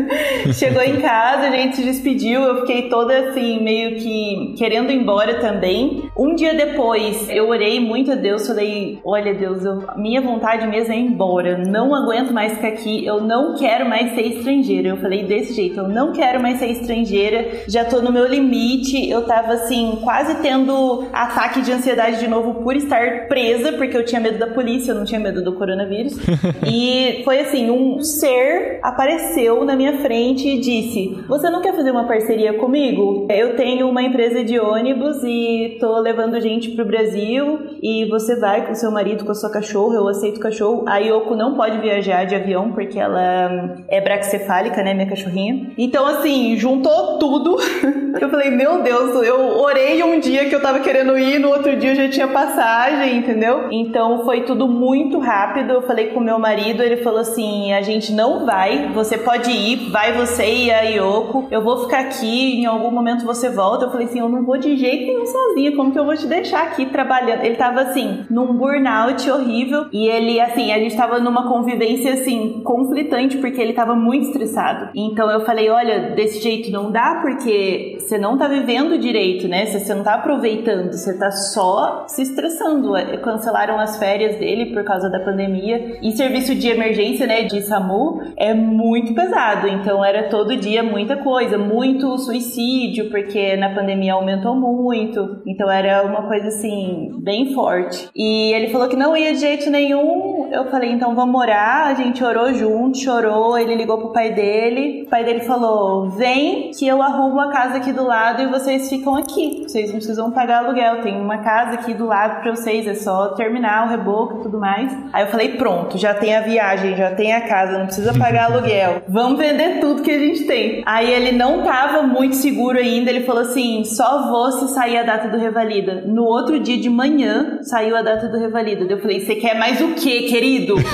chegou em casa, a gente se despediu, eu fiquei toda assim, meio que querendo ir embora também. Um dia depois, eu orei muito a Deus, falei: Olha, Deus, eu, minha vontade mesmo é ir embora, não aguento mais ficar aqui, eu não quero mais ser estrangeira. Eu falei desse jeito, eu não quero mais ser estrangeira, já tô no meu limite, eu tava assim, quase tendo ataque de ansiedade de novo por estar presa, porque eu tinha medo da polícia, eu não tinha medo do coronavírus. e foi assim, um ser apareceu na minha frente e disse: Você não quer fazer uma parceria comigo? Eu tenho uma empresa de ônibus e tô levando gente pro Brasil e você vai com seu marido, com a sua cachorra, eu aceito cachorro. A Yoko não pode viajar de avião porque ela é braxcefálica, né, minha cachorrinha. Então, assim, juntou tudo. eu falei, meu Deus, eu orei um dia que eu tava querendo ir, no outro dia eu já tinha passagem, entendeu? Então foi tudo muito rápido. Eu falei com meu marido, ele falou assim: a gente não vai, você pode ir, vai você e a Yoko, eu vou ficar aqui, em algum momento você volta. Eu falei assim: eu não vou de jeito nenhum sozinha, como que eu vou te deixar aqui trabalhando? Ele tava assim, num burnout horrível e ele, assim, a gente tava numa convivência assim, conflitante, porque ele tava muito estressado. Então eu falei: olha, desse jeito não dá, porque você não tá vivendo direito, né? Você não tá aproveitando, você tá só se estressando. Cancelaram as férias dele por causa da pandemia. E serviço de emergência, né, de SAMU, é muito pesado. Então era todo dia muita coisa, muito suicídio, porque na pandemia aumentou muito. Então era uma coisa assim, bem forte. E ele falou que não ia de jeito nenhum. Eu falei, então vamos morar. A gente orou junto, chorou. Ele ligou pro pai dele. O pai dele falou: vem que eu arrumo a casa aqui do lado e vocês ficam aqui. Vocês não precisam pagar aluguel. Tem uma casa aqui do lado pra vocês, é só terminar o reboco e tudo mais. Aí eu falei: pronto, já tem a viagem, já tem a casa, não precisa pagar aluguel. Vamos vender tudo que a gente tem. Aí ele não tava muito seguro ainda, ele falou assim: só vou se sair a data do Revalida. No outro dia de manhã saiu a data do Revalida. Eu falei: você quer mais o que, querido?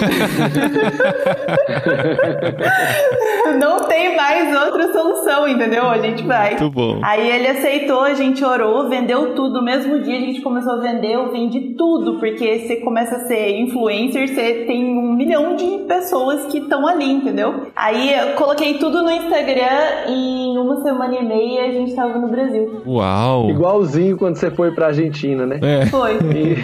não tem mais outra solução, entendeu? A gente vai. Muito bom. Aí ele aceitou, a gente orou, vendeu tudo. No mesmo dia a gente começou a vender, eu vendi tudo, porque você começa a ser influencer, você tem um milhão de pessoas que estão ali, entendeu? Aí eu coloquei tudo no Instagram e em uma semana e meia a gente tava no Brasil. Uau! Igualzinho quando você foi pra Argentina, né? É. Foi. E-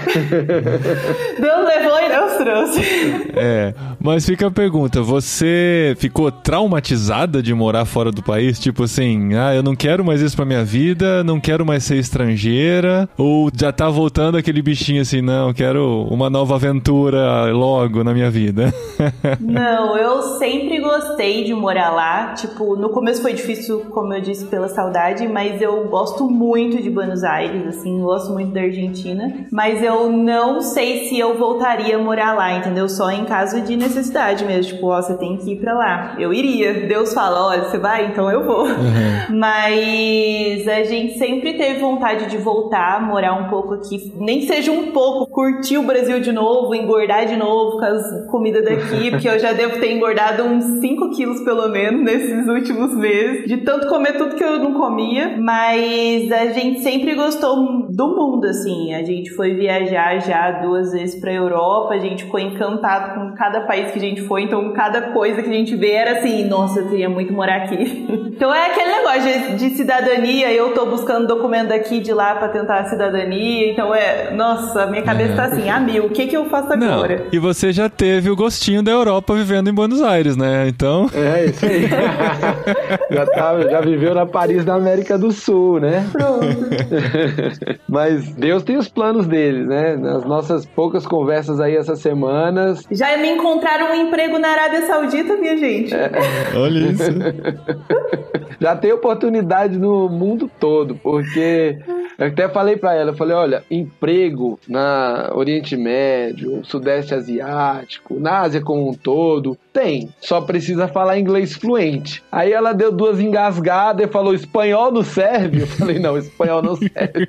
Deus levou e Deus trouxe. É, mas fica a pergunta, você ficou traumatizada de morar fora do país? Tipo assim, ah, eu não quero mais isso pra minha vida, não quero mais ser estrangeira, ou já tá voltando aquele bichinho assim, não, quero uma nova aventura logo na minha vida? Não, eu sempre gostei de morar lá. Tipo, no começo foi difícil, como eu disse, pela saudade, mas eu gosto muito de Buenos Aires, assim, gosto muito da Argentina. Mas eu não sei se eu voltaria a morar lá, entendeu? Só em caso de necessidade mesmo. Tipo, ó, você tem que ir pra lá. Eu iria. Deus fala, olha, você vai? Então eu vou. Mas a gente sempre teve vontade de voltar, morar um pouco aqui, nem que seja um pouco, curtir o Brasil de novo, engordar de novo com as comidas daqui, porque eu já devo ter engordado uns 5 quilos pelo menos nesses últimos meses, de tanto comer tudo que eu não comia. Mas a gente sempre gostou do mundo, assim. A gente foi viajar já duas vezes pra Europa, a gente ficou encantado com cada país que a gente foi, então cada coisa que a gente vê era assim, nossa, eu queria muito morar aqui. então é aquele negócio de, de cidadania, eu tô buscando documento daqui de lá pra tentar a cidadania, então é, nossa, minha cabeça tá assim, ah, mil, o que que eu faço Não, agora? e você já teve o gostinho da Europa vivendo em Buenos Aires, né? Então, É, isso aí. já, tava, Ela já viveu na Paris da América do Sul, né? Pronto. Mas Deus tem os planos deles, né? Nas nossas poucas conversas aí essas semanas. Já me encontraram um emprego na Arábia Saudita, minha gente. É. Olha isso. Já tem oportunidade no mundo todo, porque eu até falei para ela, eu falei, olha, emprego na Oriente Médio, Sudeste Asiático, na Ásia como um todo, tem. Só precisa falar inglês fluente. Aí ela deu duas engasgadas e falou, espanhol não serve? Eu falei, não, espanhol não serve.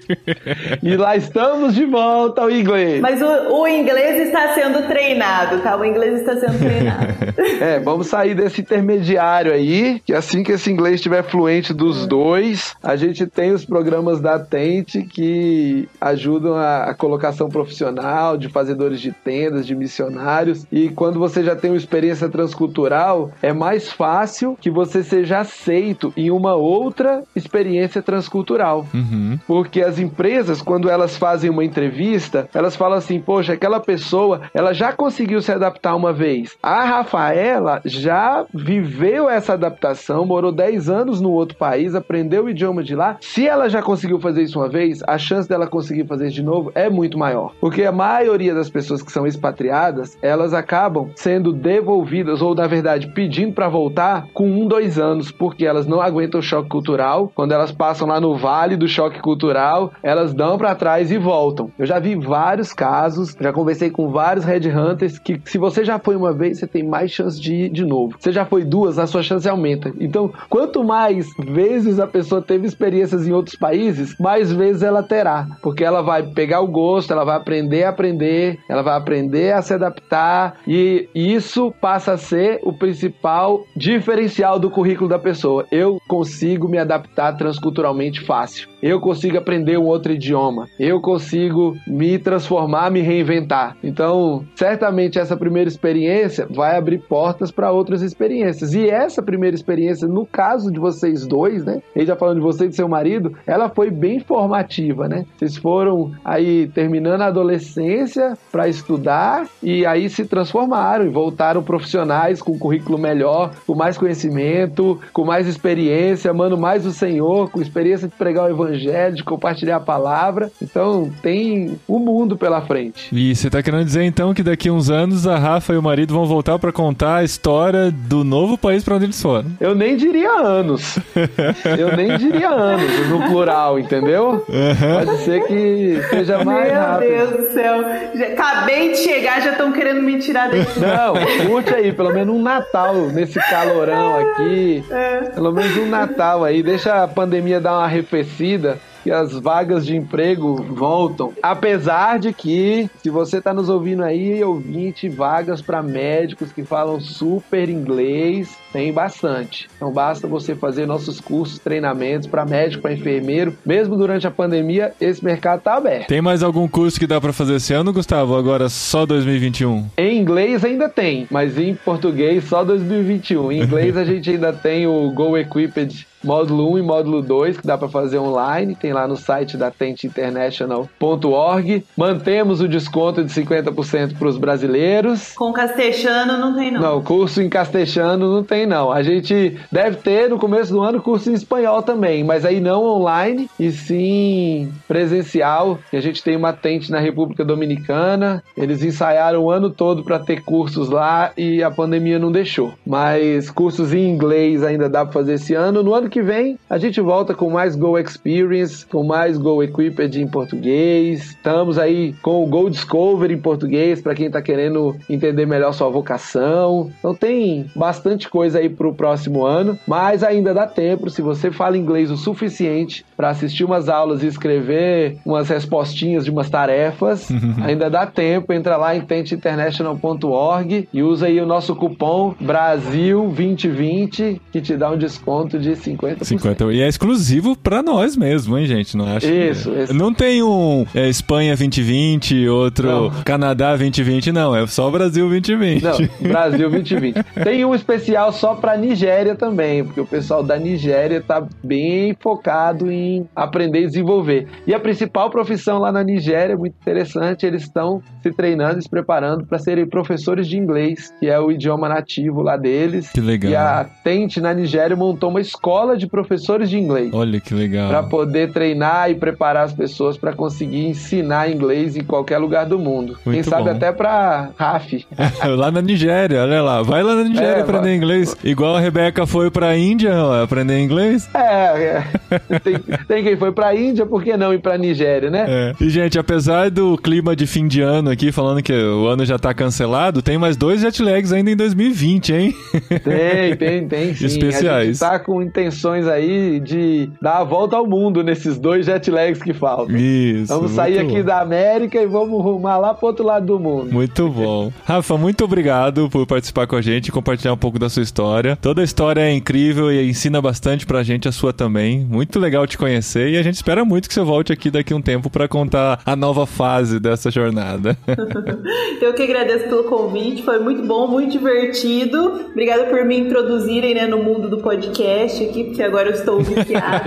e lá estamos de volta ao inglês. Mas o, o inglês está sendo treinado, tá? O inglês está sendo treinado. É, vamos sair desse intermediário aí, que assim que esse inglês estiver fluente dos dois, a gente tem os programas da Tente que ajudam a, a colocação profissional de fazedores de tendas, de missionários. E quando você já tem uma experiência transcultural, é mais fácil que você seja aceito em uma outra experiência transcultural. Uhum. Porque as empresas, quando elas fazem uma entrevista, elas falam assim: poxa, aquela pessoa, ela já conseguiu se adaptar uma vez. A Rafaela já viveu essa adaptação, morou 10 anos no outro país, aprendeu o idioma de lá. Se ela já conseguiu fazer isso uma vez, a chance dela conseguir fazer isso de novo é muito maior. Porque a maioria das pessoas que são expatriadas, elas acabam sendo devolvidas, ou na verdade pedindo para voltar, com um, dois anos, porque elas não aguentam o choque cultural. Quando elas passam lá no vale do choque cultural, elas dão para trás e voltam. Eu já vi vários casos, já conversei com vários headhunters que se você já foi uma vez, você tem mais chance de ir de novo. Você já foi duas, a sua chance aumenta. Então, quanto mais vezes a pessoa teve experiências em outros países, mais vezes ela terá, porque ela vai pegar o gosto, ela vai aprender a aprender, ela vai aprender a se adaptar e isso passa a ser o principal diferencial do currículo da pessoa. Eu consigo me adaptar transculturalmente fácil. Eu consigo aprender um outro idioma. Eu consigo me transformar, me reinventar. Então, certamente essa primeira experiência vai abrir portas para outras experiências. E essa primeira experiência, no caso de vocês dois, né? Ele já falando de você e de seu marido, ela foi bem formativa, né? Vocês foram aí terminando a adolescência para estudar e aí se transformaram e voltaram profissionais com um currículo melhor, com mais conhecimento, com mais experiência, amando mais o Senhor, com experiência de pregar o evangelho, de compartilhar a palavra. Então, tem o um mundo pela frente. E você tá querendo dizer então que daqui a uns anos a Rafa e o marido vão voltar para contar a história do novo país para onde eles foram? Eu nem diria anos. Eu nem diria anos no plural, entendeu? Uhum. Pode ser que seja mais Meu rápido. Meu Deus do céu. Já, acabei de chegar, já estão querendo me tirar daqui. Não, curte aí, pelo menos um Natal nesse calorão aqui. É. Pelo menos um Natal aí. Deixa a pandemia dar uma arrefecida que as vagas de emprego voltam. Apesar de que, se você está nos ouvindo aí, ouvinte, vagas para médicos que falam super inglês, tem bastante. Então basta você fazer nossos cursos, treinamentos para médico, para enfermeiro. Mesmo durante a pandemia, esse mercado está aberto. Tem mais algum curso que dá para fazer esse ano, Gustavo? Agora só 2021? Em inglês ainda tem, mas em português só 2021. Em inglês a gente ainda tem o Go Equipped módulo 1 e módulo 2, que dá para fazer online, tem lá no site da tentinternational.org. Mantemos o desconto de 50% para os brasileiros. Com castechano não tem não. Não, curso em castechano não tem não. A gente deve ter no começo do ano curso em espanhol também, mas aí não online e sim presencial. E a gente tem uma tente na República Dominicana. Eles ensaiaram o ano todo para ter cursos lá e a pandemia não deixou. Mas cursos em inglês ainda dá para fazer esse ano. No ano que vem a gente volta com mais Go Experience, com mais Go Equipped em português. Estamos aí com o Go Discover em português para quem está querendo entender melhor sua vocação. Então tem bastante coisa aí para o próximo ano, mas ainda dá tempo se você fala inglês o suficiente para assistir umas aulas e escrever umas respostinhas de umas tarefas. ainda dá tempo, entra lá em tentinternational.org e usa aí o nosso cupom Brasil2020 que te dá um desconto de 50%. 50. E é exclusivo para nós mesmo, hein, gente? Não acho Isso, que... esse... Não tem um é, Espanha 2020, outro Não. Canadá 2020, não. É só Brasil 2020. Não, Brasil 2020. Tem um especial só para Nigéria também, porque o pessoal da Nigéria tá bem focado em aprender e desenvolver. E a principal profissão lá na Nigéria, muito interessante, eles estão se treinando e se preparando para serem professores de inglês, que é o idioma nativo lá deles. Que legal. E a Tente na Nigéria montou uma escola de professores de inglês. Olha que legal. Para poder treinar e preparar as pessoas para conseguir ensinar inglês em qualquer lugar do mundo. Muito Quem sabe bom. até para RAF. lá na Nigéria, olha lá. Vai lá na Nigéria é, aprender vai. Inglês. Igual a Rebeca foi para a Índia ó, aprender inglês. É, é. Tem, tem, quem foi para a Índia, por que não ir para a Nigéria, né? É. E, gente, apesar do clima de fim de ano aqui, falando que o ano já tá cancelado, tem mais dois jet lags ainda em 2020, hein? Tem, tem, tem sim. Especiais. A gente tá com intenções aí de dar a volta ao mundo nesses dois jet lags que faltam. Isso. Vamos sair aqui bom. da América e vamos rumar lá pro outro lado do mundo. Muito bom. Rafa, muito obrigado por participar com a gente e compartilhar um pouco da sua história. Toda a história é incrível e ensina bastante pra gente, a sua também. Muito legal te conhecer e a gente espera muito que você volte aqui daqui um tempo para contar a nova fase dessa jornada. Eu que agradeço pelo convite, foi muito bom, muito divertido. Obrigada por me introduzirem né, no mundo do podcast aqui, porque agora eu estou viciada.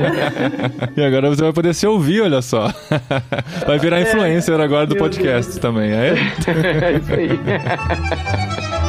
e agora você vai poder se ouvir, olha só. Vai virar é. influencer agora do podcast Deus. também, é? É isso aí.